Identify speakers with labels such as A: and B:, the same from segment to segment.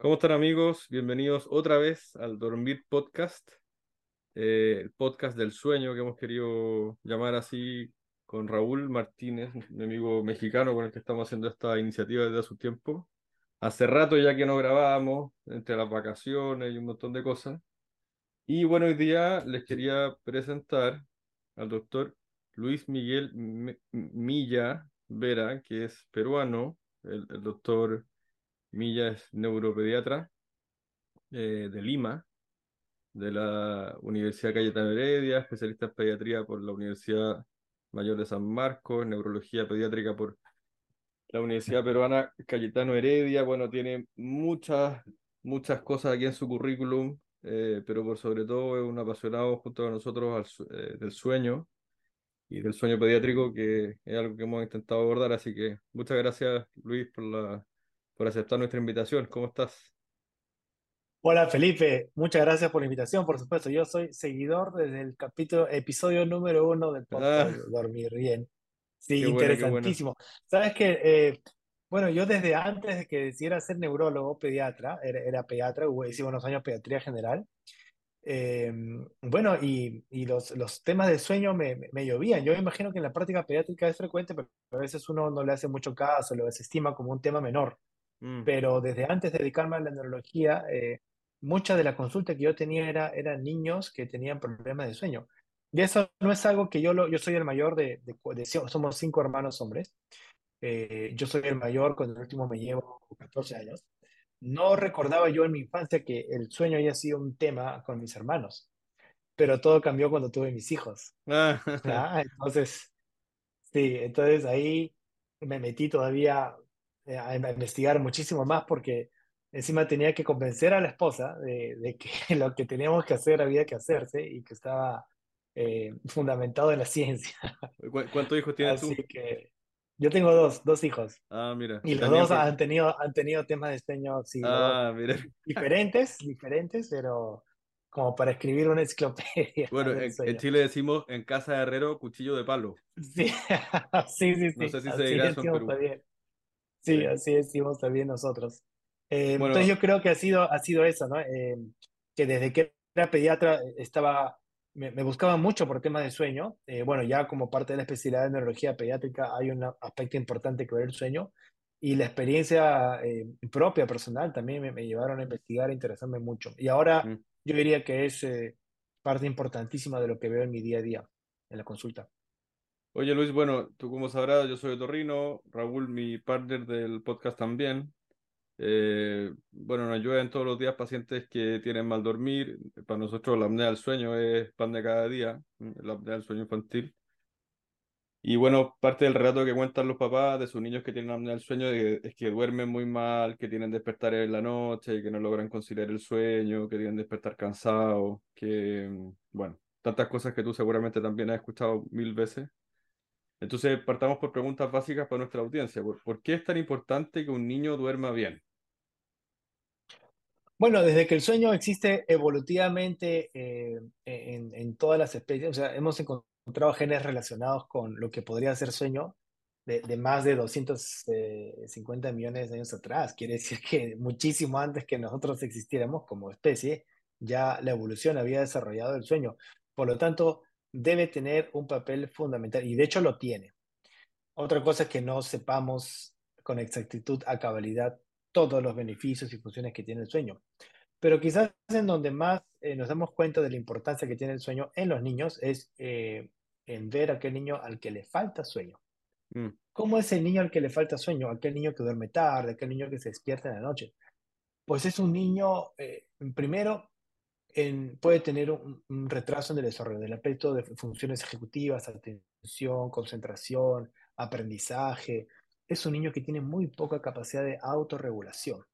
A: ¿Cómo están amigos? Bienvenidos otra vez al Dormir Podcast, eh, el podcast del sueño que hemos querido llamar así con Raúl Martínez, mi amigo mexicano con el que estamos haciendo esta iniciativa desde hace un tiempo. Hace rato ya que no grabábamos, entre las vacaciones y un montón de cosas. Y bueno, hoy día les quería presentar al doctor Luis Miguel Milla Vera, que es peruano, el, el doctor Milla es neuropediatra eh, de Lima, de la Universidad Cayetano Heredia, especialista en pediatría por la Universidad Mayor de San Marcos, neurología pediátrica por la Universidad Peruana Cayetano Heredia. Bueno, tiene muchas, muchas cosas aquí en su currículum, eh, pero por sobre todo es un apasionado junto a nosotros eh, del sueño y del sueño pediátrico, que es algo que hemos intentado abordar. Así que muchas gracias, Luis, por la por aceptar nuestra invitación. ¿Cómo estás?
B: Hola Felipe, muchas gracias por la invitación, por supuesto. Yo soy seguidor desde el capítulo, episodio número uno del podcast ah. Dormir Bien. Sí, interesantísimo. Sabes que, eh, bueno, yo desde antes de que decidiera ser neurólogo, pediatra, era, pediatra, hice unos años pediatría general. Eh, bueno, y, y, los, los temas de sueño me, me, llovían. Yo me imagino que en la práctica pediátrica es frecuente, pero a veces uno no le hace mucho caso, lo desestima como un tema menor. Mm. Pero desde antes de dedicarme a la neurología, eh, mucha de la consulta que yo tenía era, eran niños que tenían problemas de sueño. Y eso no es algo que yo, lo, yo soy el mayor de, de, somos cinco hermanos hombres. Eh, yo soy el mayor, con el último me llevo 14 años. No recordaba yo en mi infancia que el sueño haya sido un tema con mis hermanos, pero todo cambió cuando tuve mis hijos. Ah. Entonces, sí, entonces ahí me metí todavía a, investigar muchísimo más porque encima tenía que convencer a la esposa de, que lo que teníamos que hacer había que hacerse y que estaba eh, fundamentado en la ciencia.
A: ¿Cuántos hijos tienes
B: Así que yo tengo dos, dos hijos.
A: Ah, mira.
B: Y los dos han tenido, han tenido temas de sueño
A: ah,
B: diferentes, diferentes, pero como para escribir una enciclopedia.
A: Bueno, en, Chile decimos en casa de herrero, cuchillo de palo.
B: Sí, sí, sí.
A: No sé si se dirá eso en Perú.
B: Sí, así decimos también nosotros. Eh, entonces yo creo que ha sido, ha sido eso, ¿no? Eh, que desde que era pediatra eh, estaba, me, buscaba mucho por temas de sueño. bueno, ya como parte de la especialidad de neurología pediátrica hay un aspecto importante que ver el sueño y la experiencia propia, personal, también me, llevaron a investigar, a interesarme mucho. Y ahora mm. yo diría que es parte importantísima de lo que veo en mi día a día, en la consulta.
A: Oye Luis, bueno, tú como sabrás, yo soy de Torrino, Raúl, mi partner del podcast también. Eh, bueno, nos ayudan todos los días pacientes que tienen mal dormir. Para nosotros la apnea del sueño es pan de cada día, la apnea del sueño infantil. Y bueno, parte del relato que cuentan los papás de sus niños que tienen apnea del sueño es que duermen muy mal, que tienen despertar en la noche, que no logran conciliar el sueño, que tienen despertar cansados, que, bueno, tantas cosas que tú seguramente también has escuchado mil veces. Entonces, partamos por preguntas básicas para nuestra audiencia. ¿Por, qué es tan importante que un niño duerma bien?
B: Bueno, desde que el sueño existe evolutivamente eh, en, todas las especies, o sea, hemos encontrado genes relacionados con lo que podría ser sueño de, más de 250 millones de años atrás. Quiere decir que muchísimo antes que nosotros existiéramos como especie, ya la evolución había desarrollado el sueño. Por lo tanto, debe tener un papel fundamental y de hecho lo tiene. Otra cosa es que no sepamos con exactitud a cabalidad todos los beneficios y funciones que tiene el sueño. Pero quizás en donde más eh, nos damos cuenta de la importancia que tiene el sueño en los niños es eh, en ver a aquel niño al que le falta sueño. Mm. ¿Cómo es el niño al que le falta sueño? Aquel niño que duerme tarde, aquel niño que se despierta en la noche. Pues es un niño, eh, primero, puede tener un, retraso en el desarrollo del aspecto de funciones ejecutivas, atención, concentración, aprendizaje. Es un niño que tiene muy poca capacidad de autorregulación.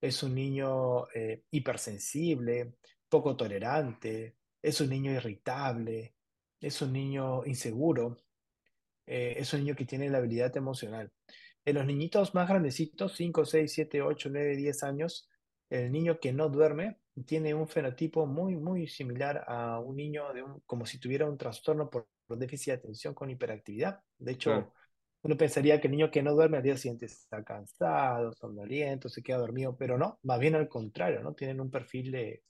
B: Es un niño eh, hipersensible, poco tolerante, es un niño irritable, es un niño inseguro, eh, es un niño que tiene la habilidad emocional. En los niñitos más grandecitos, 5, 6, 7, 8, 9, 10 años, el niño que no duerme tiene un fenotipo muy, muy similar a un niño de un, como si tuviera un trastorno por, déficit de atención con hiperactividad. De hecho, Uno pensaría que el niño que no duerme al día siguiente está cansado, somnoliento, se queda dormido, pero no, más bien al contrario, ¿no? Tienen un perfil de,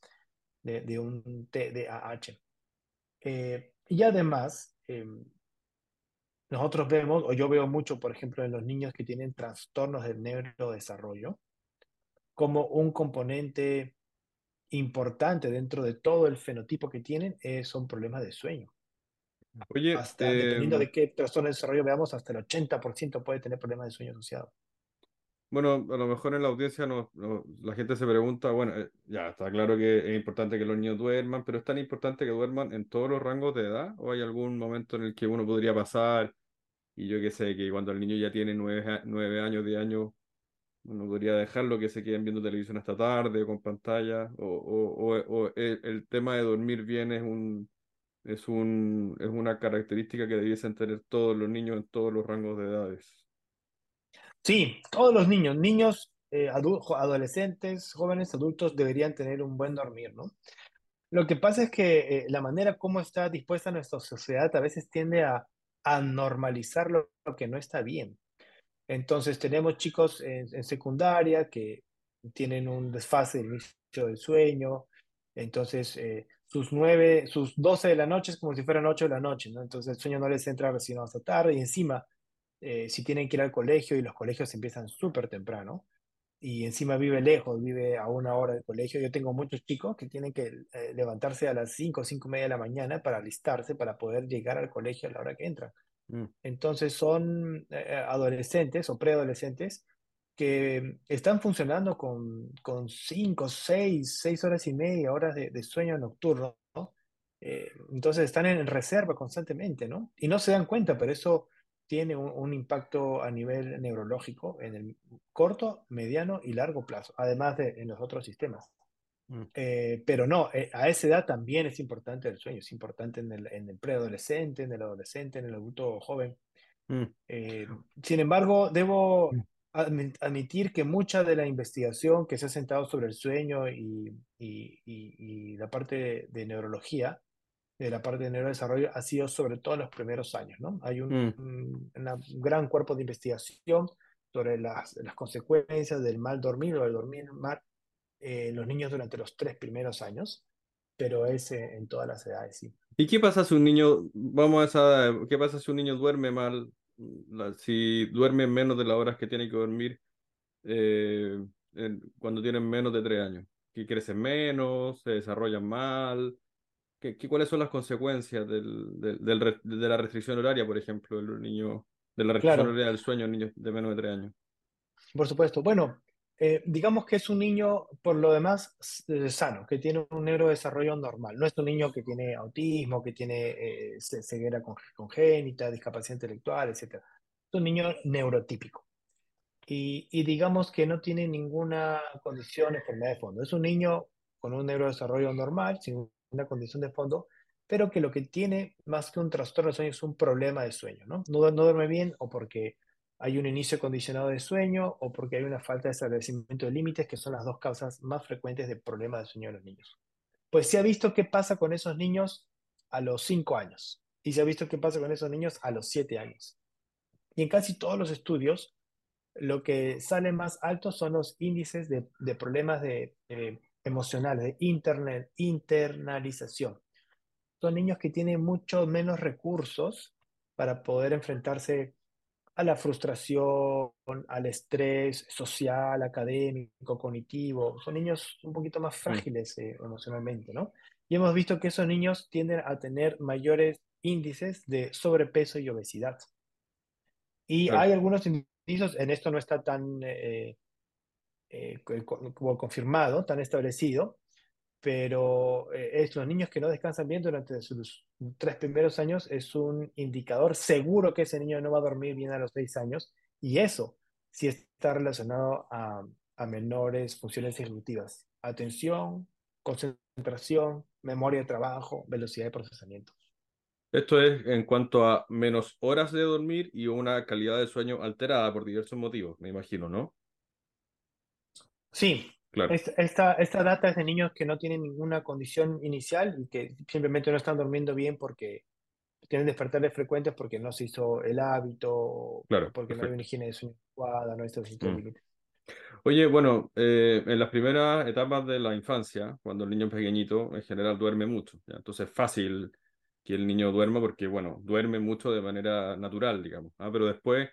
B: de, de un TDAH. Eh, y además, eh, nosotros vemos, o yo veo mucho, por ejemplo, en los niños que tienen trastornos del neurodesarrollo, como un componente importante dentro de todo el fenotipo que tienen eh, son problemas de sueño.
A: Oye,
B: hasta, dependiendo de qué trastorno de desarrollo veamos, hasta el 80% puede tener problemas de sueño asociados.
A: Bueno, a lo mejor en la audiencia no, la gente se pregunta, bueno, eh, ya está claro que es importante que los niños duerman, pero es tan importante que duerman en todos los rangos de edad o hay algún momento en el que uno podría pasar y yo qué sé, que cuando el niño ya tiene nueve, nueve años, diez años, uno podría dejarlo que se queden viendo televisión hasta tarde con pantalla o, o, el, tema de dormir bien es un, es un es una característica que debiesen tener todos los niños en todos los rangos de edades.
B: Sí, todos los niños, niños, eh, adolescentes, jóvenes, adultos deberían tener un buen dormir, ¿no? Lo que pasa es que eh, la manera como está dispuesta nuestra sociedad a veces tiende a, a normalizar lo, que no está bien. Entonces tenemos chicos en, en, secundaria que tienen un desfase del del sueño, entonces eh, sus nueve, sus 12 de la noche es como si fueran 8 de la noche, ¿no? Entonces el sueño no les entra recién hasta tarde y encima eh, si tienen que ir al colegio y los colegios empiezan súper temprano y encima vive lejos, vive a una hora del colegio. Yo tengo muchos chicos que tienen que eh, levantarse a las 5 o 5 y media de la mañana para alistarse, para poder llegar al colegio a la hora que entran. Mm. Entonces son eh, adolescentes o preadolescentes que están funcionando con, con 5, 6, 6 horas y media, horas de, sueño nocturno. ¿no? Eh, entonces están en reserva constantemente, ¿no? Y no se dan cuenta, pero eso tiene un, un, impacto a nivel neurológico en el corto, mediano y largo plazo, además de en los otros sistemas. Mm. Eh, pero no, eh, a esa edad también es importante el sueño, es importante en el, en el preadolescente, en el adolescente, en el adulto joven. Mm. Eh, sin embargo, debo mm. admitir que mucha de la investigación que se ha sentado sobre el sueño y, y, y, y la parte de, de neurología de la parte de neurodesarrollo ha sido sobre todo en los primeros años. ¿no? Hay un, mm. un, un, gran cuerpo de investigación sobre las, las, consecuencias del mal dormir o del dormir mal eh, los niños durante los tres primeros años, pero es eh, en todas las edades, sí.
A: ¿Y qué pasa si un niño, vamos a esa, qué pasa si un niño duerme mal, si duerme menos de las horas que tiene que dormir eh, en, cuando tienen menos de tres años? ¿Que crecen menos, se desarrollan mal? ¿Qué, qué, ¿Cuáles son las consecuencias del, del, del, de la restricción horaria, por ejemplo, de niños, de la restricción claro. horaria del sueño en niños de menos de tres años?
B: Por supuesto. Bueno, eh, digamos que es un niño, por lo demás, eh, sano, que tiene un neurodesarrollo normal. No es un niño que tiene autismo, que tiene eh, ceguera congénita, discapacidad intelectual, etc. Es un niño neurotípico. Y, digamos que no tiene ninguna condición, enfermedad de fondo. Es un niño con un neurodesarrollo normal, sin una condición de fondo, pero que lo que tiene más que un trastorno de sueño es un problema de sueño. No, no duerme bien o porque hay un inicio condicionado de sueño o porque hay una falta de establecimiento de límites, que son las dos causas más frecuentes de problemas de sueño en los niños. Pues se ha visto qué pasa con esos niños a los 5 años y se ha visto qué pasa con esos niños a los 7 años. Y en casi todos los estudios, lo que sale más alto son los índices de, problemas de, eh, emocionales, de internet, internalización. Son niños que tienen mucho menos recursos para poder enfrentarse a la frustración, al estrés social, académico, cognitivo. Son niños un poquito más frágiles eh, emocionalmente, ¿no? Y hemos visto que esos niños tienden a tener mayores índices de sobrepeso y obesidad. Y hay algunos indicios, en esto no está tan eh, eh, confirmado, tan establecido, pero eh, es los niños que no descansan bien durante sus tres primeros años es un indicador seguro que ese niño no va a dormir bien a los seis años y eso sí está relacionado a, a menores funciones ejecutivas, atención, concentración, memoria de trabajo, velocidad de procesamiento.
A: Esto es en cuanto a menos horas de dormir y una calidad de sueño alterada por diversos motivos, me imagino, ¿no?
B: Sí, Claro. Esta, esta data es de niños que no tienen ninguna condición inicial y que simplemente no están durmiendo bien porque tienen despertares frecuentes porque no se hizo el hábito,
A: Claro,
B: porque no hay una higiene de sueño adecuada, no estos
A: Mm. Oye, bueno, eh, en las primeras etapas de la infancia, cuando el niño es pequeñito, en general duerme mucho, ¿ya? Entonces es fácil que el niño duerma porque, bueno, duerme mucho de manera natural, digamos, ¿ah? Pero después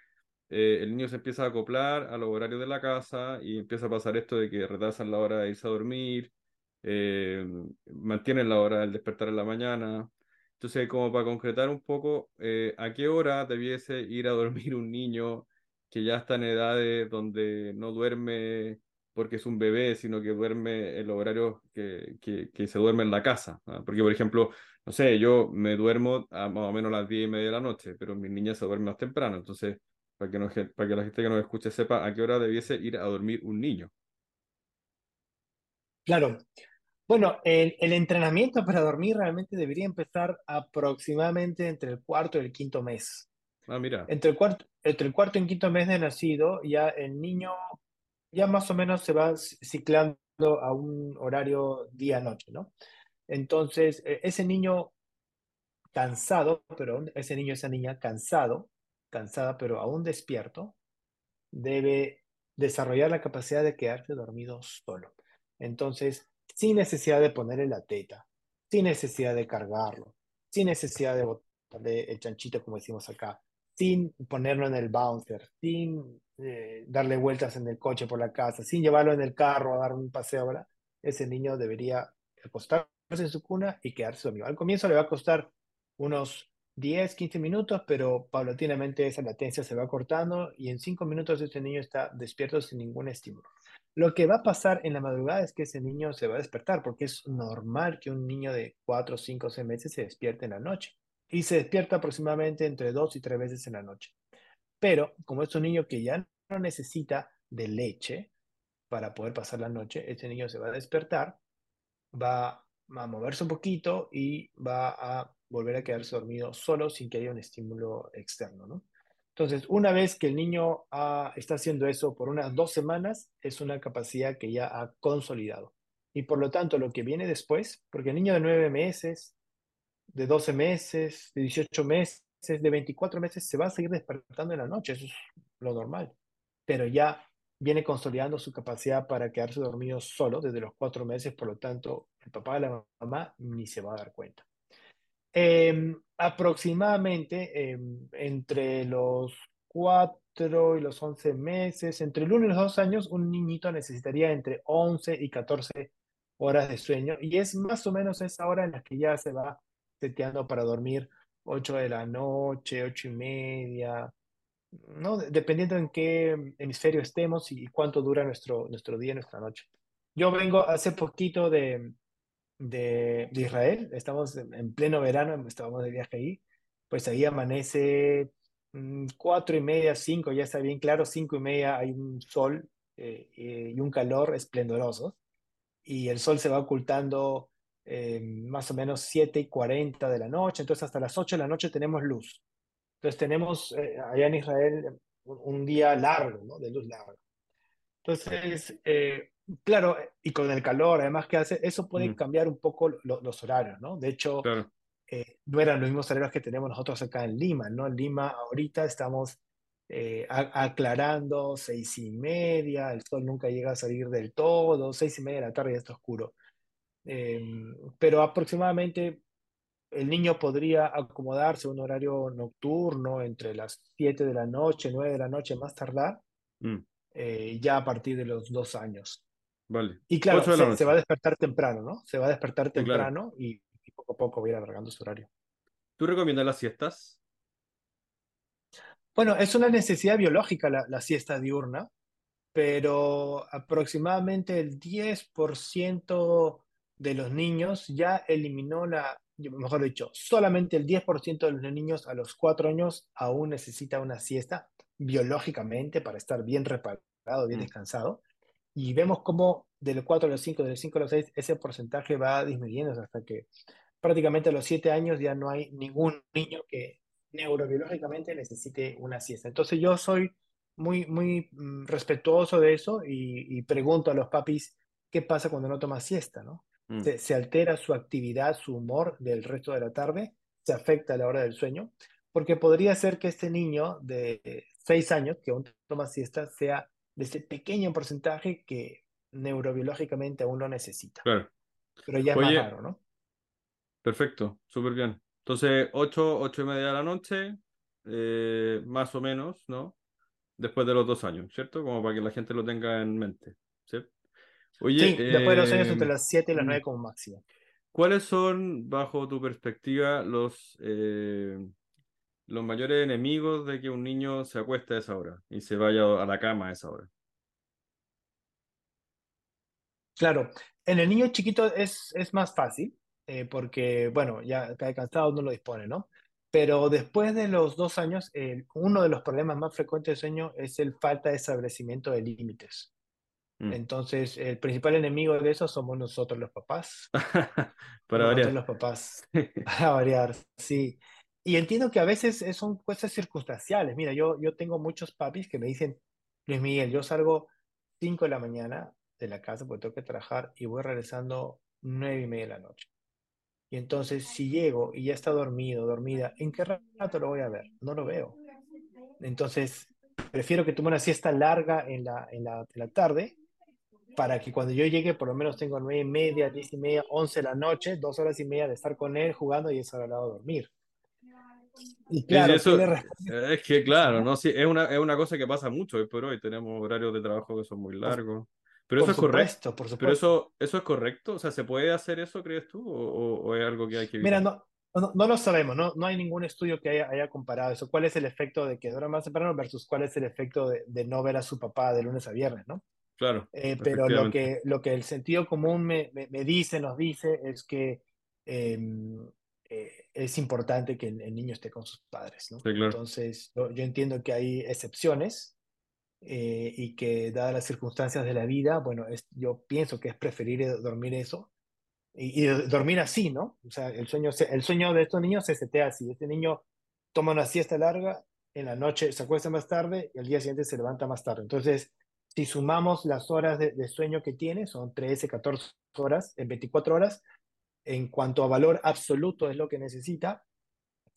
A: eh, el niño se empieza a acoplar a los horarios de la casa y empieza a pasar esto de que retrasan la hora de irse a dormir, eh, mantienen la hora del despertar en la mañana. Entonces, como para concretar un poco, eh, ¿a qué hora debiese ir a dormir un niño? que ya está en edades donde no duerme porque es un bebé, sino que duerme en los horarios que, que, se duerme en la casa. ¿ah? Porque, por ejemplo, no sé, yo me duermo a más o menos las diez y media de la noche, pero mi niña se duerme más temprano. Entonces, para que, no, para que la gente que nos escuche sepa a qué hora debiese ir a dormir un niño.
B: Claro. Bueno, el, el entrenamiento para dormir realmente debería empezar aproximadamente entre el cuarto y el quinto mes.
A: Ah, mira.
B: Entre el cuarto, entre el cuarto y quinto mes de nacido, ya el niño ya más o menos se va ciclando a un horario día-noche, ¿no? Entonces, e, ese niño cansado, pero ese niño, esa niña cansado, cansada, pero aún despierto, debe desarrollar la capacidad de quedarse dormido solo. Entonces, sin necesidad de ponerle la teta, sin necesidad de cargarlo, sin necesidad de botarle el chanchito, como decimos acá, sin ponerlo en el bouncer, sin eh, darle vueltas en el coche por la casa, sin llevarlo en el carro a dar un paseo, ahora, ese niño debería acostarse en su cuna y quedarse dormido. Al comienzo le va a costar unos 10, 15 minutos, pero paulatinamente esa latencia se va cortando y en 5 minutos ese niño está despierto sin ningún estímulo. Lo que va a pasar en la madrugada es que ese niño se va a despertar, porque es normal que un niño de 4, 5, 6 meses se despierte en la noche. Y se despierta aproximadamente entre 2 y 3 veces en la noche. Pero como es un niño que ya no necesita de leche para poder pasar la noche, ese niño se va a despertar, va a moverse un poquito y va a volver a quedarse dormido solo sin que haya un estímulo externo, ¿no? Entonces, una vez que el niño ha, está haciendo eso por unas dos semanas, es una capacidad que ya ha consolidado. Y por lo tanto, lo que viene después, porque el niño de nueve meses, de 12 meses, de 18 meses, de 24 meses, se va a seguir despertando en la noche, eso es lo normal. Pero ya viene consolidando su capacidad para quedarse dormido solo desde los cuatro meses, por lo tanto, el papá y la mamá ni se va a dar cuenta. Eh, aproximadamente eh, entre los 4 y los 11 meses, entre el 1 y los 2 años, un niñito necesitaría entre 11 y 14 horas de sueño y es más o menos esa hora en la que ya se va seteando para dormir 8 de la noche, 8 y media, ¿no? Dependiendo en qué hemisferio estemos y cuánto dura nuestro, nuestro día, nuestra noche. Yo vengo hace poquito de, de, de Israel, estamos en pleno verano, estábamos de viaje ahí, pues ahí amanece mmm, cuatro y media, cinco, ya está bien claro, cinco y media hay un sol eh, eh, y un calor esplendoroso, y el sol se va ocultando eh, más o menos 7 y 40 de la noche, entonces hasta las 8 de la noche tenemos luz. Entonces tenemos eh, allá en Israel un, día largo, ¿no? De luz larga. Entonces, claro, y con el calor, además que hace, eso puede
A: Mm,
B: cambiar un poco lo, los horarios, ¿no? De hecho,
A: claro,
B: eh, no eran los mismos horarios que tenemos nosotros acá en Lima, ¿no? En Lima ahorita estamos eh, a- aclarando seis y media, el sol nunca llega a salir del todo, seis y media de la tarde ya está oscuro. Eh, pero aproximadamente el niño podría acomodarse a un horario nocturno entre las 7 de la noche, 9 de la noche más tardar,
A: mm,
B: eh, ya a partir de los dos años.
A: Vale.
B: Y claro,
A: 8 de la
B: se, se va a despertar temprano, ¿no? Se va a despertar
A: Sí, claro.
B: temprano y, y poco a poco va a ir alargando su horario.
A: ¿Tú recomiendas las siestas?
B: Bueno, es una necesidad biológica la, la siesta diurna, pero aproximadamente el 10% de los niños ya eliminó la, mejor dicho, solamente el 10% de los niños a los 4 años aún necesita una siesta biológicamente para estar bien reparado, bien
A: Mm,
B: descansado. Y vemos cómo de los 4 a los 5, de los 5 a los 6, ese porcentaje va disminuyendo hasta que prácticamente a los 7 años ya no hay ningún niño que neurobiológicamente necesite una siesta. Entonces yo soy muy, muy mm, respetuoso de eso y, y pregunto a los papis qué pasa cuando no toma siesta, ¿no?
A: mm,
B: Se, se altera su actividad, su humor del resto de la tarde. se afecta a la hora del sueño, porque podría ser que este niño de seis años que aún toma siesta sea de ese pequeño porcentaje que neurobiológicamente aún lo necesita.
A: Claro.
B: Pero ya es
A: Oye,
B: más raro, ¿no?
A: Perfecto, súper bien. Entonces, 8, 8 y media de la noche, eh, más o menos, ¿no? Después de los dos años, ¿cierto? Como para que la gente lo tenga en mente, ¿sí? Oye,
B: Sí, después de los años entre
A: eh,
B: las 7 y las
A: mm,
B: 9 como máximo.
A: ¿cuáles son, bajo tu perspectiva, los, eh, los mayores enemigos de que un niño se acueste a esa hora y se vaya a la cama a esa hora?
B: Claro, en el niño chiquito es, es más fácil, eh, porque, bueno, ya cae cansado, no lo dispone, ¿no? Pero después de los dos años, eh, uno de los problemas más frecuentes de sueño es el falta de establecimiento de límites.
A: Mm.
B: Entonces, el principal enemigo de eso somos nosotros los papás.
A: Para
B: Nosotros
A: variar.
B: los papás, a variar, sí. Y entiendo que a veces es- son cosas circunstanciales. Mira, yo, yo tengo muchos papis que me dicen, Luis Miguel, yo salgo 5 de la mañana de la casa porque tengo que trabajar y voy regresando nueve y media de la noche. Y entonces, si llego y ya está dormido, dormida, ¿en qué rato lo voy a ver? No lo veo. Entonces, prefiero que tome una siesta larga en la, en la, en la tarde para que cuando yo llegue por lo menos tengo nueve y media, diez y media, once de la noche, dos horas y media de estar con él jugando y es hora de dormir. Y claro,
A: es que claro, ¿no? Sí, es una, es una cosa que pasa mucho hoy por hoy. Tenemos horarios de trabajo que son muy largos. Pero eso es correcto.
B: supuesto, por
A: Pero
B: supuesto.
A: eso, eso es correcto. O sea, ¿se puede hacer eso, crees tú? ¿O, es algo que hay que
B: Mira, no, no, no lo sabemos, no, no hay ningún estudio que haya, haya comparado eso. ¿Cuál es el efecto de que duerma más temprano versus cuál es el efecto de, de no ver a su papá de lunes a viernes, ¿no?
A: Claro,
B: Eh, pero lo que, lo que el sentido común me, me, me dice, nos dice, es que eh, eh, es importante que el, el niño esté con sus padres, ¿no?
A: Sí, claro.
B: Entonces, yo, yo entiendo que hay excepciones eh, y que dadas las circunstancias de la vida, bueno, es, yo pienso que es preferible dormir eso y, y dormir así, ¿no? O sea, el sueño, el sueño de estos niños se setea así. Este niño toma una siesta larga, en la noche se acuesta más tarde y al día siguiente se levanta más tarde. Entonces, si sumamos las horas de, de sueño que tiene, son 13, 14 horas en 24 horas. En cuanto a valor absoluto es lo que necesita,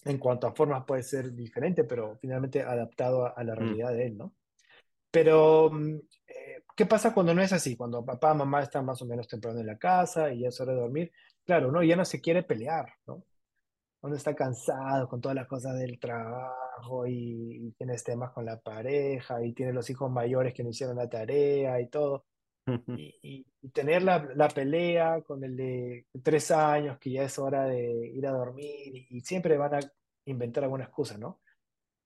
B: en cuanto a formas puede ser diferente, pero finalmente adaptado a, a la
A: Mm.
B: realidad de él, ¿no? Pero, mm, eh, ¿qué pasa cuando no es así? Cuando papá, mamá están más o menos temprano en la casa y ya es hora de dormir. Claro, ¿no? Ya no se quiere pelear, ¿no? Uno está cansado con todas las cosas del trabajo y, y tienes temas con la pareja y tienes los hijos mayores que no hicieron la tarea y todo. Y, y- y tener la, la pelea con el de tres años que ya es hora de ir a dormir y, y siempre van a inventar alguna excusa, ¿no?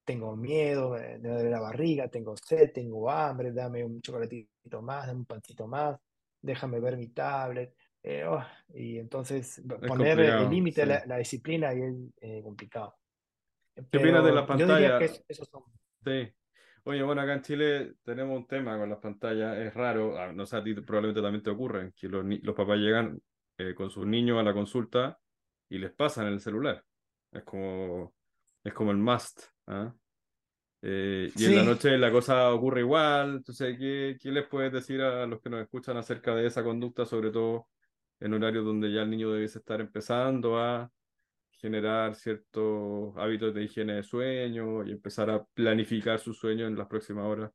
B: tengo miedo, me, me duele la barriga, tengo sed, tengo hambre, dame un chocolatito más, dame un pancito más, déjame ver mi tablet. eh, oh, y entonces
A: Es
B: poner el límite,
A: sí.
B: la, la disciplina ahí es eh, complicado.
A: ¿Qué opinas de
B: yo diría que esos son...
A: Sí. Oye, bueno, acá en Chile tenemos un tema con las pantallas. Es raro, ah, no sé, a ti probablemente también te ocurre, que los, papás llegan eh, con sus niños a la consulta y les pasan el celular. Es como, es como el must, ¿ah? Eh, y en la noche la cosa ocurre igual. Entonces, ¿qué, qué les puedes decir a los que nos escuchan acerca de esa conducta, sobre todo en horarios donde ya el niño debe estar empezando a generar ciertos hábitos de higiene de sueño y empezar a planificar su sueño en las próximas horas,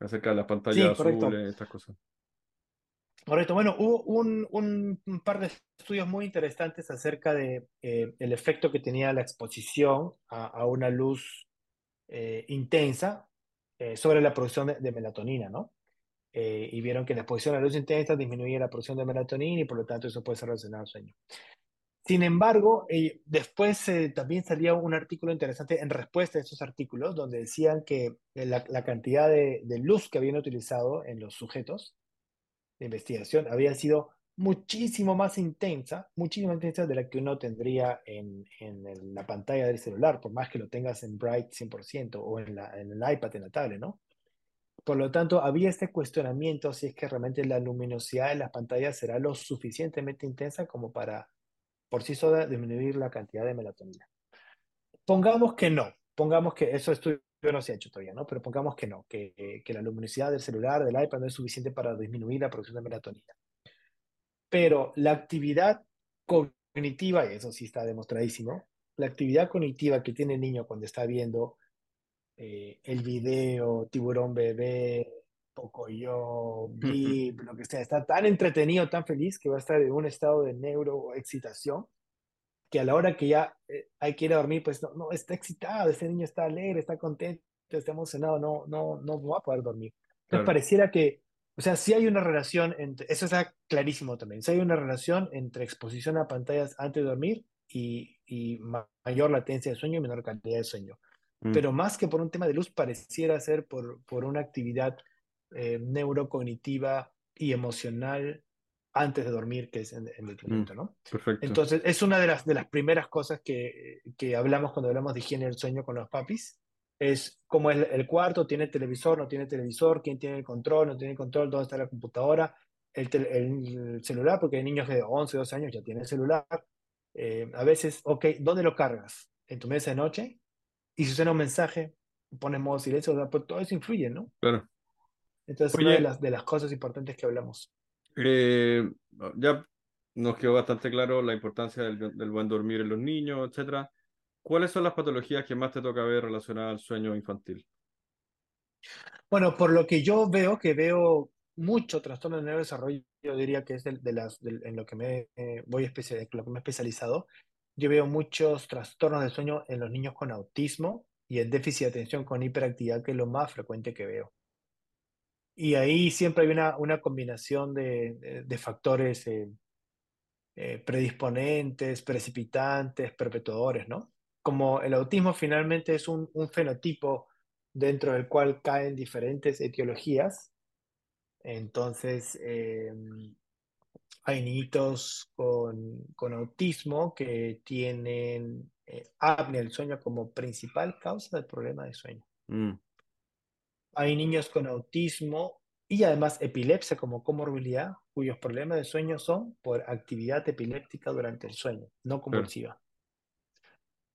A: acerca de las pantallas
B: sí,
A: azules, estas cosas.
B: Correcto. Bueno, hubo un, un- un par de estudios muy interesantes acerca de eh, el efecto que tenía la exposición a, a una luz eh, intensa eh, sobre la producción de, de melatonina, ¿no? Eh, y vieron que la exposición a la luz intensa disminuía la producción de melatonina y por lo tanto eso puede ser relacionado al sueño. Sin embargo, eh, después eh, también salía un artículo interesante en respuesta a esos artículos donde decían que eh, la, cantidad de, luz que habían utilizado en los sujetos de investigación había sido muchísimo más intensa, muchísimo más intensa de la que uno tendría en, la pantalla del celular, por más que lo tengas en Bright 100% o en, la, en el iPad, en la tablet, ¿no? Por lo tanto, había este cuestionamiento si es que realmente la luminosidad de las pantallas será lo suficientemente intensa como para por sí sola disminuir la cantidad de melatonina. Pongamos que no, pongamos que eso estudio no se ha hecho todavía, ¿no? Pero pongamos que no, que, la luminosidad del celular, del iPad no es suficiente para disminuir la producción de melatonina. Pero la actividad cognitiva, y eso sí está demostradísimo, la actividad cognitiva que tiene el niño cuando está viendo eh, el video, tiburón bebé, Pocoyo, Blip, lo que sea, está tan entretenido, tan feliz que va a estar en un estado de neuroexcitación que a la hora que ya eh, hay que ir a dormir, pues no, no, está excitado, ese niño está alegre, está contento, está emocionado, no, no, no va a poder dormir. Entonces pareciera que, o sea, si hay una relación, entre, eso está clarísimo también, si hay una relación entre exposición a pantallas antes de dormir y, y mayor latencia de sueño y menor calidad de sueño. Mm. Pero más que por un tema de luz, pareciera ser por, por una actividad eh, neurocognitiva y emocional antes de dormir, que es en, el mm, ¿no?
A: Perfecto.
B: Entonces, es una de las, de las primeras cosas que, que hablamos cuando hablamos de higiene del sueño con los papis, es cómo es el cuarto, tiene televisor, no tiene televisor, quién tiene el control, no tiene control, dónde está la computadora, el, el, celular, porque hay niños de 11, 12 años ya tienen celular. Eh, a veces, ok, ¿dónde lo cargas? ¿En tu mesa de noche? Y si suena un mensaje, pones modo silencio, pues todo eso influye, ¿no?
A: Claro.
B: Entonces, una de las, de las cosas importantes que hablamos.
A: Eh, ya nos quedó bastante claro la importancia del, del, buen dormir en los niños, etcétera. ¿Cuáles son las patologías que más te toca ver relacionadas al sueño infantil?
B: Bueno, por lo que yo veo, que veo mucho trastorno de neurodesarrollo, yo diría que es de, las, en lo que me eh, voy especial, lo que me he especializado. Yo veo muchos trastornos de sueño en los niños con autismo y el déficit de atención con hiperactividad, que es lo más frecuente que veo. Y ahí siempre hay una, una combinación de, de, factores eh, eh, predisponentes, precipitantes, perpetuadores, ¿no? Como el autismo finalmente es un, un fenotipo dentro del cual caen diferentes etiologías, entonces em, hay niñitos con, con, autismo que tienen eh, apnea del sueño como principal causa del problema de sueño. Mm. Hay niños con autismo y además epilepsia como comorbilidad, cuyos problemas de sueño son por actividad epiléptica durante el sueño, no convulsiva.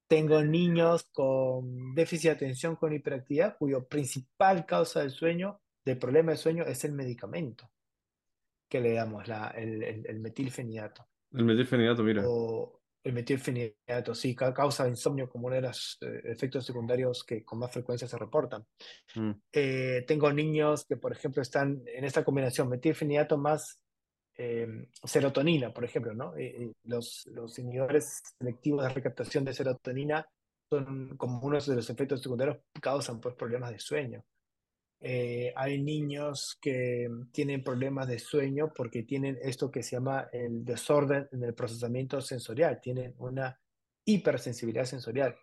B: Tengo niños con déficit de atención con hiperactividad, cuyo principal causa del sueño, del problema de sueño, es el medicamento que le damos, la, el, el, metilfenidato.
A: El metilfenidato, mira.
B: O el metilfenidato, sí, causa insomnio como uno de los eh, efectos secundarios que con más frecuencia se reportan. Mm. Eh, tengo niños que, por ejemplo, están en esta combinación metilfenidato más eh, serotonina, por ejemplo, ¿no? los, los inhibidores selectivos de recaptación de serotonina son como uno de los efectos secundarios causan pues problemas de sueño. Eh, hay niños que tienen problemas de sueño porque tienen esto que se llama el desorden en el procesamiento sensorial, tienen una hipersensibilidad sensorial.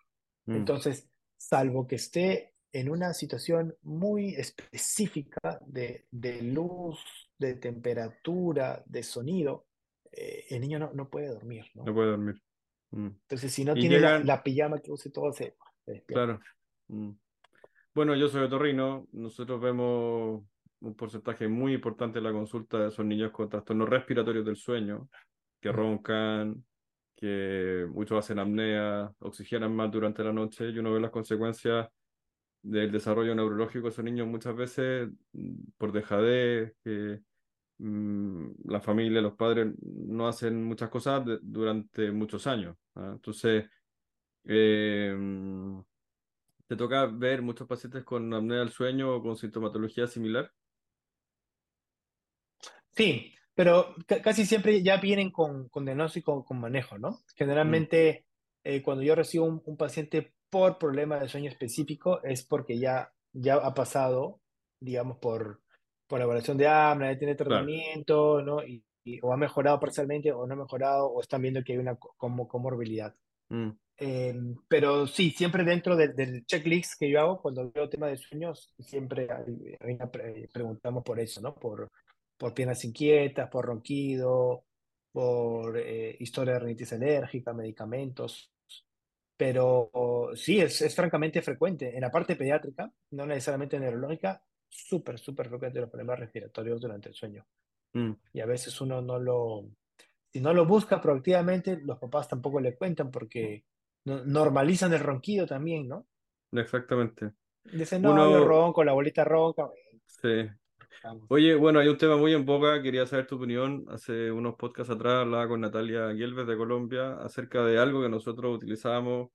B: Mm. Entonces, salvo que esté en una situación muy específica de, de luz, de temperatura, de sonido, eh, el niño no, no, puede dormir. ¿no?
A: no puede dormir. Mm.
B: Entonces, si no tiene la, pijama que use todo, se,
A: Claro. Mm. Bueno, yo soy otorrino. Nosotros vemos un porcentaje muy importante de la consulta de esos niños con trastornos respiratorios del sueño, que roncan, que muchos hacen apnea, oxigenan mal durante la noche y uno ve las consecuencias del desarrollo neurológico de esos niños muchas veces mm, por dejadez, que mm, la familia, los padres no hacen muchas cosas durante muchos años. ¿ah? Entonces, eh, ¿Te toca ver muchos pacientes con apnea del sueño o con sintomatología similar?
B: Sí, pero casi siempre ya vienen con, con diagnóstico, con manejo, ¿no? Generalmente, mm. eh, cuando yo recibo un, paciente por problema de sueño específico, es porque ya, ya ha pasado, digamos, por, por evaluación de apnea, ya tiene tratamiento, ¿no? Y, o ha mejorado parcialmente o no ha mejorado, o están viendo que hay una como comorbilidad. Mm. Em, pero sí, siempre dentro del checklist que yo hago cuando veo tema de sueños, siempre preguntamos por eso, ¿no? Por, por piernas inquietas, por ronquido, por eh, historia de rinitis alérgica, medicamentos. Pero sí, es, es francamente frecuente. En la parte pediátrica, no necesariamente neurológica, súper, súper frecuente los problemas respiratorios durante el sueño. Mm. Y a veces uno no lo, si no lo busca proactivamente, los papás tampoco le cuentan porque normalizan el ronquido también, ¿no?
A: Exactamente.
B: Dicen, no, Uno... ronco, la bolita ronca.
A: Sí. Oye, bueno, hay un tema muy en boca, quería saber tu opinión. Hace unos podcasts atrás hablaba con Natalia Gielves de Colombia acerca de algo que nosotros utilizábamos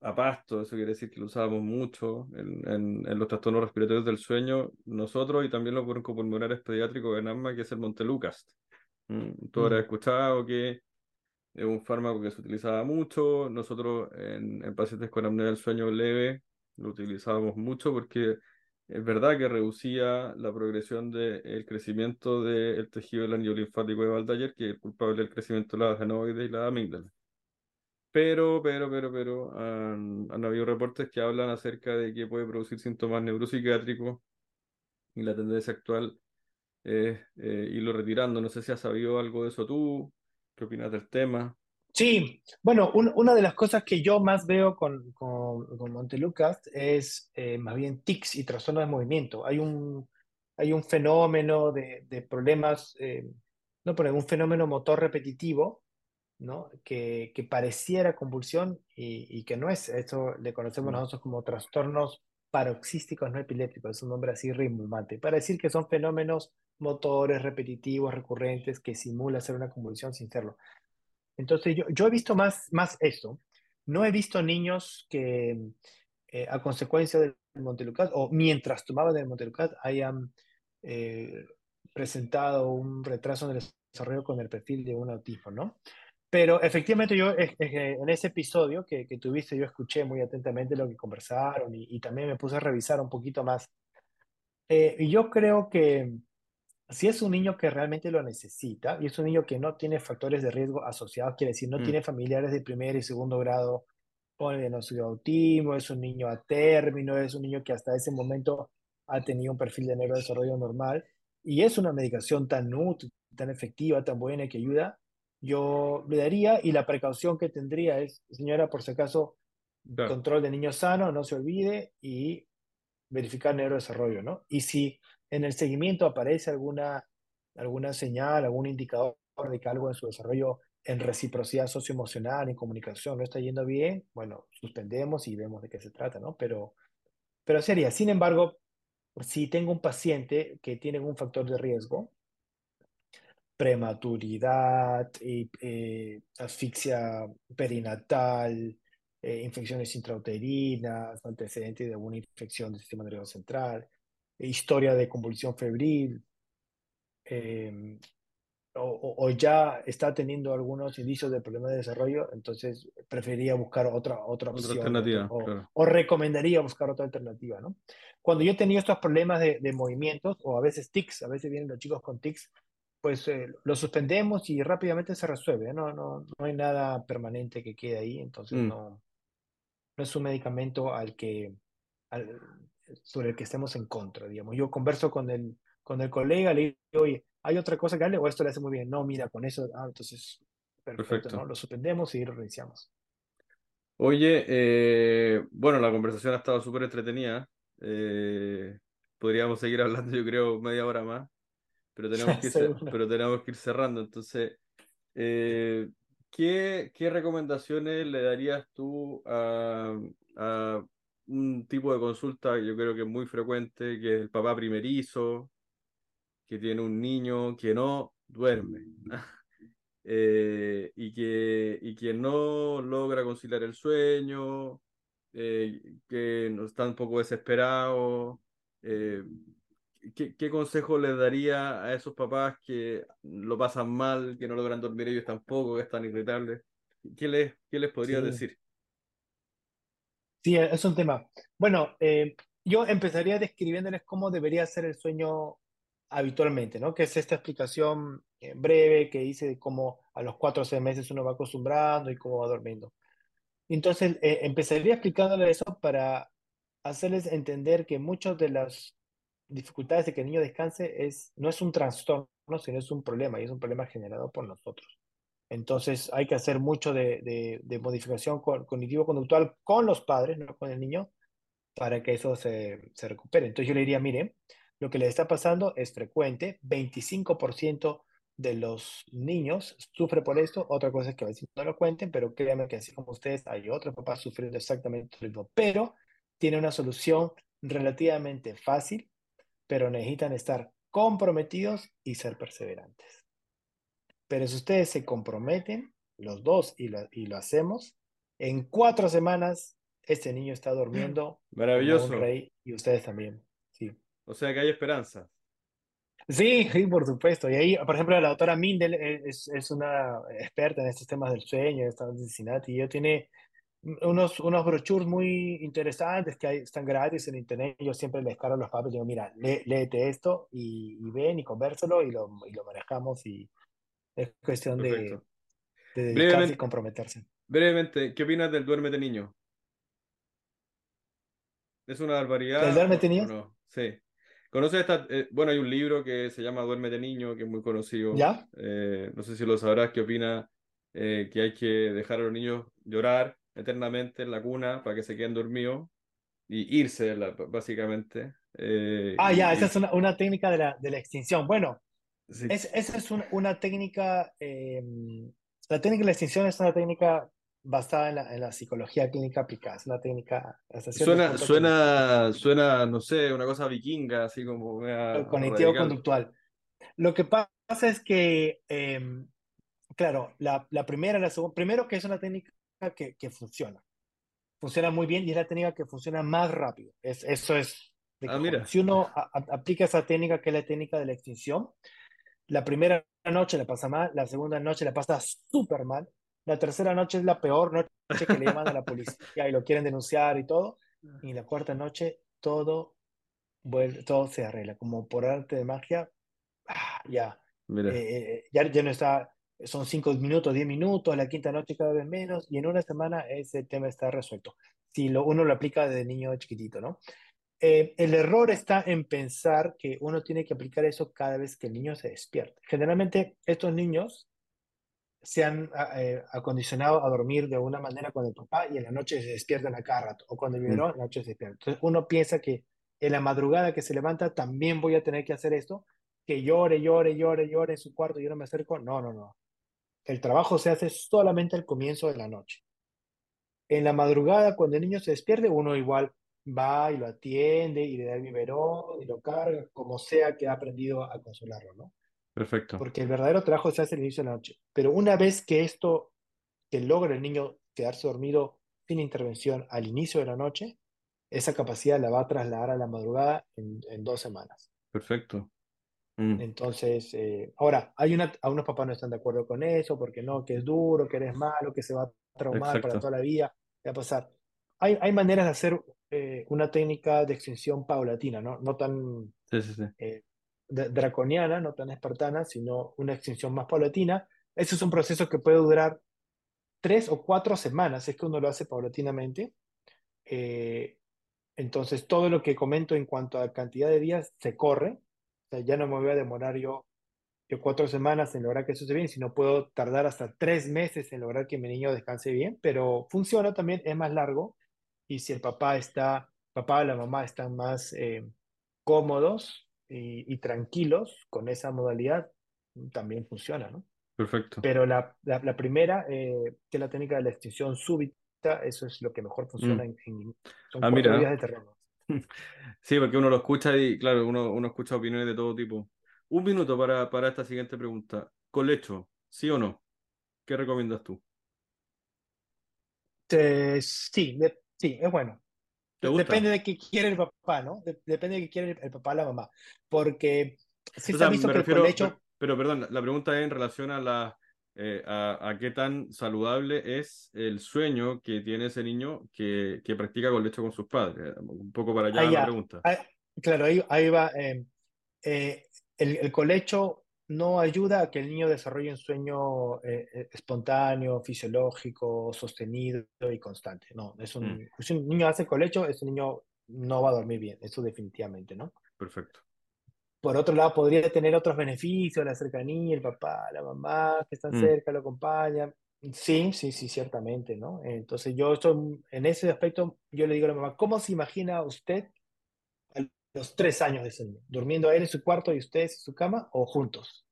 A: a pasto, eso quiere decir que lo usábamos mucho en, en, los trastornos respiratorios del sueño, nosotros y también los broncopulmonares pediátricos en asma, que es el Montelukast. Mm, tú habrás mm. escuchado que es un fármaco que se utilizaba mucho, nosotros en, en pacientes con apnea del sueño leve lo utilizábamos mucho porque es verdad que reducía la progresión del crecimiento del tejido del anillo linfático de Valdayer, que es culpable del crecimiento de la adenoides y la amígdala. Pero, pero, pero, pero, han, habido reportes que hablan acerca de que puede producir síntomas neuropsiquiátricos y la tendencia actual es eh, irlo retirando. No sé si has sabido algo de eso tú, qué opinas del tema.
B: Sí, bueno, una de las cosas que yo más veo con, con, con Montelucas es eh, más bien tics y trastornos de movimiento. Hay un, hay un fenómeno de, de problemas, eh, no, pero un fenómeno motor repetitivo ¿no? que, que pareciera convulsión y, y, que no es. Esto le conocemos mm. nosotros como trastornos paroxísticos no epilépticos, es un nombre así rimbombante, para decir que son fenómenos motores repetitivos, recurrentes, que simula ser una convulsión sin serlo. Entonces yo, yo he visto más, más eso. No he visto niños que eh, a consecuencia del Montelucas o mientras tomaban el Montelucas hayan eh, presentado un retraso en el desarrollo con el perfil de un autismo, ¿no? Pero efectivamente yo en ese episodio que, que, tuviste, yo escuché muy atentamente lo que conversaron y, también me puse a revisar un poquito más. Eh, y yo creo que si es un niño que realmente lo necesita y es un niño que no tiene factores de riesgo asociados, quiere decir, no mm. tiene familiares de primer y segundo grado con el diagnóstico de autismo, es un niño a término, es un niño que hasta ese momento ha tenido un perfil de neurodesarrollo normal y es una medicación tan útil, tan efectiva, tan buena que ayuda, yo le daría y la precaución que tendría es, señora, por si acaso, control de niño sano, no se olvide y verificar neurodesarrollo, ¿no? Y si en el seguimiento aparece alguna, alguna señal, algún indicador de que algo en su desarrollo en reciprocidad socioemocional, en comunicación no está yendo bien, bueno, suspendemos y vemos de qué se trata, ¿no? Pero, pero sería, sin embargo, si tengo un paciente que tiene un factor de riesgo, prematuridad, eh, asfixia perinatal, eh, infecciones intrauterinas, antecedentes de alguna infección del sistema nervioso central, historia de convulsión febril, em, o, ya está teniendo algunos indicios de problema de desarrollo, entonces preferiría buscar otra, otra opción.
A: alternativa,
B: o, recomendaría buscar otra alternativa, ¿no? Cuando yo he tenido estos problemas de, de movimientos, o a veces tics, a veces vienen los chicos con tics, pues eh, lo suspendemos y rápidamente se resuelve. ¿no? No, no hay nada permanente que quede ahí, entonces mm. no, no es un medicamento al que, al, sobre el que estemos en contra, digamos. Yo converso con el, con el colega, le digo, oye, ¿hay otra cosa que darle o esto le hace muy bien? No, mira, con eso, ah, entonces, perfecto, ¿no? Lo suspendemos y lo reiniciamos.
A: Oye, eh, bueno, la conversación ha estado súper entretenida. Eh, podríamos seguir hablando, yo creo, media hora más pero tenemos que ir, pero tenemos que ir cerrando. Entonces, eh, ¿qué, ¿qué, recomendaciones le darías tú a, a, un tipo de consulta que yo creo que es muy frecuente, que es el papá primerizo, que tiene un niño que no duerme? Eh, y, que, y que no logra conciliar el sueño, eh, que no está un poco desesperado, ¿qué, consejo les daría a esos papás que lo pasan mal, que no logran dormir ellos tampoco, que están irritables? ¿Qué les, qué les podría decir?
B: Sí, es un tema. Bueno, eh, yo empezaría describiéndoles cómo debería ser el sueño habitualmente, ¿no? Que es esta explicación eh, breve que dice de cómo a los cuatro o seis meses uno va acostumbrando y cómo va durmiendo. Entonces, eh, empezaría explicándoles eso para hacerles entender que muchos de las dificultades de que el niño descanse es, no es un trastorno, sino es un problema y es un problema generado por nosotros. Entonces hay que hacer mucho de, de, modificación cognitivo-conductual con los padres, no con el niño, para que eso se, se recupere. Entonces yo le diría, mire, lo que le está pasando es frecuente, 25% de los niños sufre por esto, otra cosa es que a veces no lo cuenten, pero créanme que así como ustedes, hay otros papás sufriendo exactamente lo mismo, pero tiene una solución relativamente fácil pero necesitan estar comprometidos y ser perseverantes. Pero si ustedes se comprometen, los dos, y lo, y lo hacemos, en cuatro semanas este niño está durmiendo
A: Maravilloso.
B: como un rey y ustedes también. Sí.
A: O sea que hay esperanza.
B: Sí, sí, por supuesto. Y ahí, por ejemplo, la doctora Mindel es, es una experta en estos temas del sueño, de Cincinnati, y ella tiene unos, unos brochures muy interesantes que hay, están gratis en internet. Yo siempre les cargo los papers digo, mira, lé, léete esto y, y, ven y convérsalo y lo, y lo manejamos y es cuestión de,
A: Perfecto.
B: de dedicarse y
A: Brevemente,
B: comprometerse.
A: brevemente, ¿qué opinas del duérmete niño? ¿Es una barbaridad
B: ¿El duérmete
A: o- o
B: niño?
A: no? Sí. ¿Conoces esta? eh, bueno, hay un libro que se llama Duérmete niño, que es muy conocido.
B: ¿Ya?
A: Eh, no sé si lo sabrás, qué opina eh, que hay que dejar a los niños llorar eternamente en la cuna para que se queden dormidos y irse, de la- básicamente. Eh,
B: Ah,
A: y-
B: ya, esa es una, una técnica de la, de la extinción. Bueno,
A: sí,
B: es, esa es una, una técnica, eh, la técnica de la extinción es una técnica basada en la, en la psicología clínica aplicada. Es una técnica
A: Suena, suena, suena, no sé, una cosa vikinga, así como
B: cognitivo-conductual. Lo que pasa es que, eh, claro, la, la primera, la segunda, primero que es una técnica que, que funciona. Funciona muy bien y es la técnica que funciona más rápido. Es, eso es
A: Ah, mira.
B: Si uno a- a- aplica esa técnica, que es la técnica de la extinción, la primera noche la pasa mal, la segunda noche la pasa súper mal, la tercera noche es la peor noche que le llaman a la policía y lo quieren denunciar y todo, y la cuarta noche todo vuelve, todo se arregla, como por arte de magia, ah, ya, eh, eh, ya, ya no está, son cinco minutos, diez minutos, la quinta noche cada vez menos, y en una semana ese tema está resuelto. Si lo, uno lo aplica de niño chiquitito, ¿no? Eh, el error está en pensar que uno tiene que aplicar eso cada vez que el niño se despierta. Generalmente estos niños se han eh, acondicionado a dormir de una manera con el papá y en la noche se despiertan a cada rato, o cuando el biberón, en la noche se despierta. Entonces uno piensa que en la madrugada que se levanta también voy a tener que hacer esto, que llore, llore, llore, llore en su cuarto y yo no me acerco. No, no, no. El trabajo se hace solamente al comienzo de la noche. En la madrugada, cuando el niño se despierte, uno igual va y lo atiende y le da el biberón y lo carga, como sea que ha aprendido a consolarlo, ¿no?
A: perfecto.
B: Porque el verdadero trabajo se hace al inicio de la noche. Pero una vez que esto, que logra el niño quedarse dormido sin intervención al inicio de la noche, esa capacidad la va a trasladar a la madrugada en, en dos semanas.
A: Perfecto. Mm,
B: Entonces, eh, ahora, hay una, a unos papás no están de acuerdo con eso, porque no, que es duro, que eres malo, que se va a traumar para toda la vida, ¿qué va a pasar? Hay, hay maneras de hacer eh, una técnica de extinción paulatina, ¿no? No tan
A: Sí, sí, sí.
B: eh, dra- draconiana, no tan espartana, sino una extinción más paulatina. Ese es un proceso que puede durar tres o cuatro semanas, es que uno lo hace paulatinamente. Eh, entonces, todo lo que comento en cuanto a cantidad de días se corre. O sea, ya no me voy a demorar yo, yo cuatro semanas en lograr que eso esté bien, sino puedo tardar hasta tres meses en lograr que mi niño descanse bien, pero funciona también, es más largo. Y si el papá está, papá o la mamá están más eh, cómodos y, y tranquilos con esa modalidad, también funciona, ¿no?
A: Perfecto.
B: Pero la, la, la primera, eh, que es la técnica de la extinción súbita, eso es lo que mejor funciona.
A: Mm.
B: En, en- son
A: Ah,
B: cuatro
A: mira.
B: días de terreno.
A: Sí, porque uno lo escucha y, claro, uno, uno escucha opiniones de todo tipo. Un minuto para, para esta siguiente pregunta. ¿Colecho, sí o no? ¿Qué recomiendas tú?
B: Eh, sí, de- sí, es bueno.
A: ¿Te
B: De-
A: gusta?
B: Depende de qué quiere el papá, ¿no? De- depende de qué quiere el, el papá o la mamá. Porque sí
A: O
B: se ha visto que el
A: refiero,
B: colecho,
A: per- pero perdón, la pregunta es en relación a la eh, a, a qué tan saludable es el sueño que tiene ese niño que, que practica colecho con sus padres. Un poco para allá
B: ahí
A: la pregunta.
B: ahí- claro, ahí, ahí va. eh, eh, el, el colecho no ayuda a que el niño desarrolle un sueño espontáneo, fisiológico, sostenido y constante. No, es
A: Mm,
B: un, si un niño hace colecho, ese niño no va a dormir bien, eso definitivamente, ¿no?
A: perfecto.
B: Por otro lado, podría tener otros beneficios, la cercanía, el papá, la mamá que están
A: Mm,
B: cerca, lo acompañan. Sí, sí, sí, ciertamente, ¿no? Entonces yo estoy, en ese aspecto, yo le digo a la mamá, ¿cómo se imagina usted a los tres años de ese niño? ¿Durmiendo él en su cuarto y ustedes en su cama o juntos?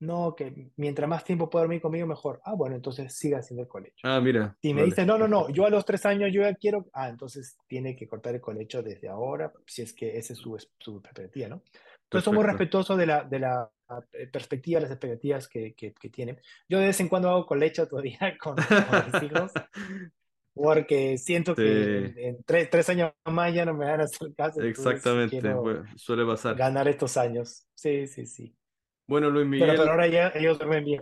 B: No, que mientras más tiempo pueda dormir conmigo, mejor. Ah, bueno, entonces siga haciendo el colecho.
A: Ah, mira,
B: Si me
A: vale,
B: dice, no, no, no, yo a los tres años yo ya quiero, ah, entonces tiene que cortar el colecho desde ahora, si es que esa es su, su perspectiva, ¿no? Entonces somos respetuosos de la, de la eh, perspectiva, las expectativas que, que, que tienen. Yo de vez en cuando hago colecho todavía con, con mis hijos, porque siento que en, en tres, tres años más ya no me van a hacer caso,
A: exactamente, bueno, suele pasar.
B: ganar estos años. Sí, sí, sí.
A: Bueno, Luis
B: Pero, pero
A: Miguel,
B: ahora ya ellos duermen bien,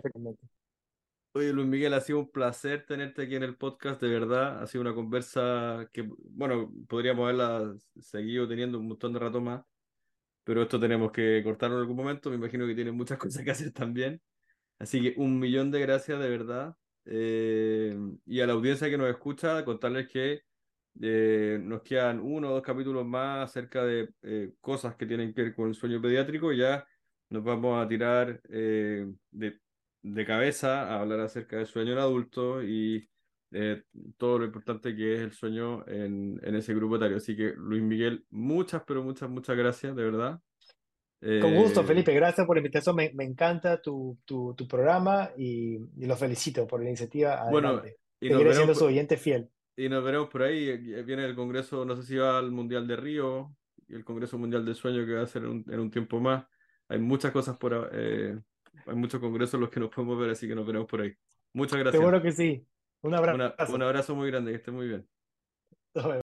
A: oye, Luis Miguel, ha sido un placer tenerte aquí en el podcast, de verdad. Ha sido una conversa que, bueno, podríamos haberla seguido teniendo un montón de rato más, pero esto tenemos que cortarlo en algún momento. Me imagino que tienen muchas cosas que hacer también. Así que un millón de gracias, de verdad. Eh, y a la audiencia que nos escucha, contarles que eh, nos quedan uno o dos capítulos más acerca de eh, cosas que tienen que ver con el sueño pediátrico. Ya nos vamos a tirar de, de cabeza a hablar acerca del sueño en adulto y eh, todo lo importante que es el sueño en, en ese grupo etario. Así que, Luis Miguel, muchas, pero muchas, muchas gracias, de verdad.
B: Con gusto,
A: Eh,
B: Felipe, gracias por la invitación. Me, me encanta tu, tu, tu programa y, y los felicito por la iniciativa.
A: bueno,
B: Adelante.
A: y nos
B: Seguiré
A: veremos.
B: siendo su oyente fiel.
A: Y nos veremos por ahí. eh, Viene el Congreso, no sé si va al Mundial de Río y el Congreso Mundial del Sueño que va a ser en un, en un tiempo más. Hay muchas cosas por, eh, hay muchos congresos en los que nos podemos ver, así que nos veremos por ahí. Muchas gracias.
B: Seguro que sí. Un
A: Una, un
B: abrazo.
A: abrazo muy grande, que esté muy bien.
B: Nos vemos.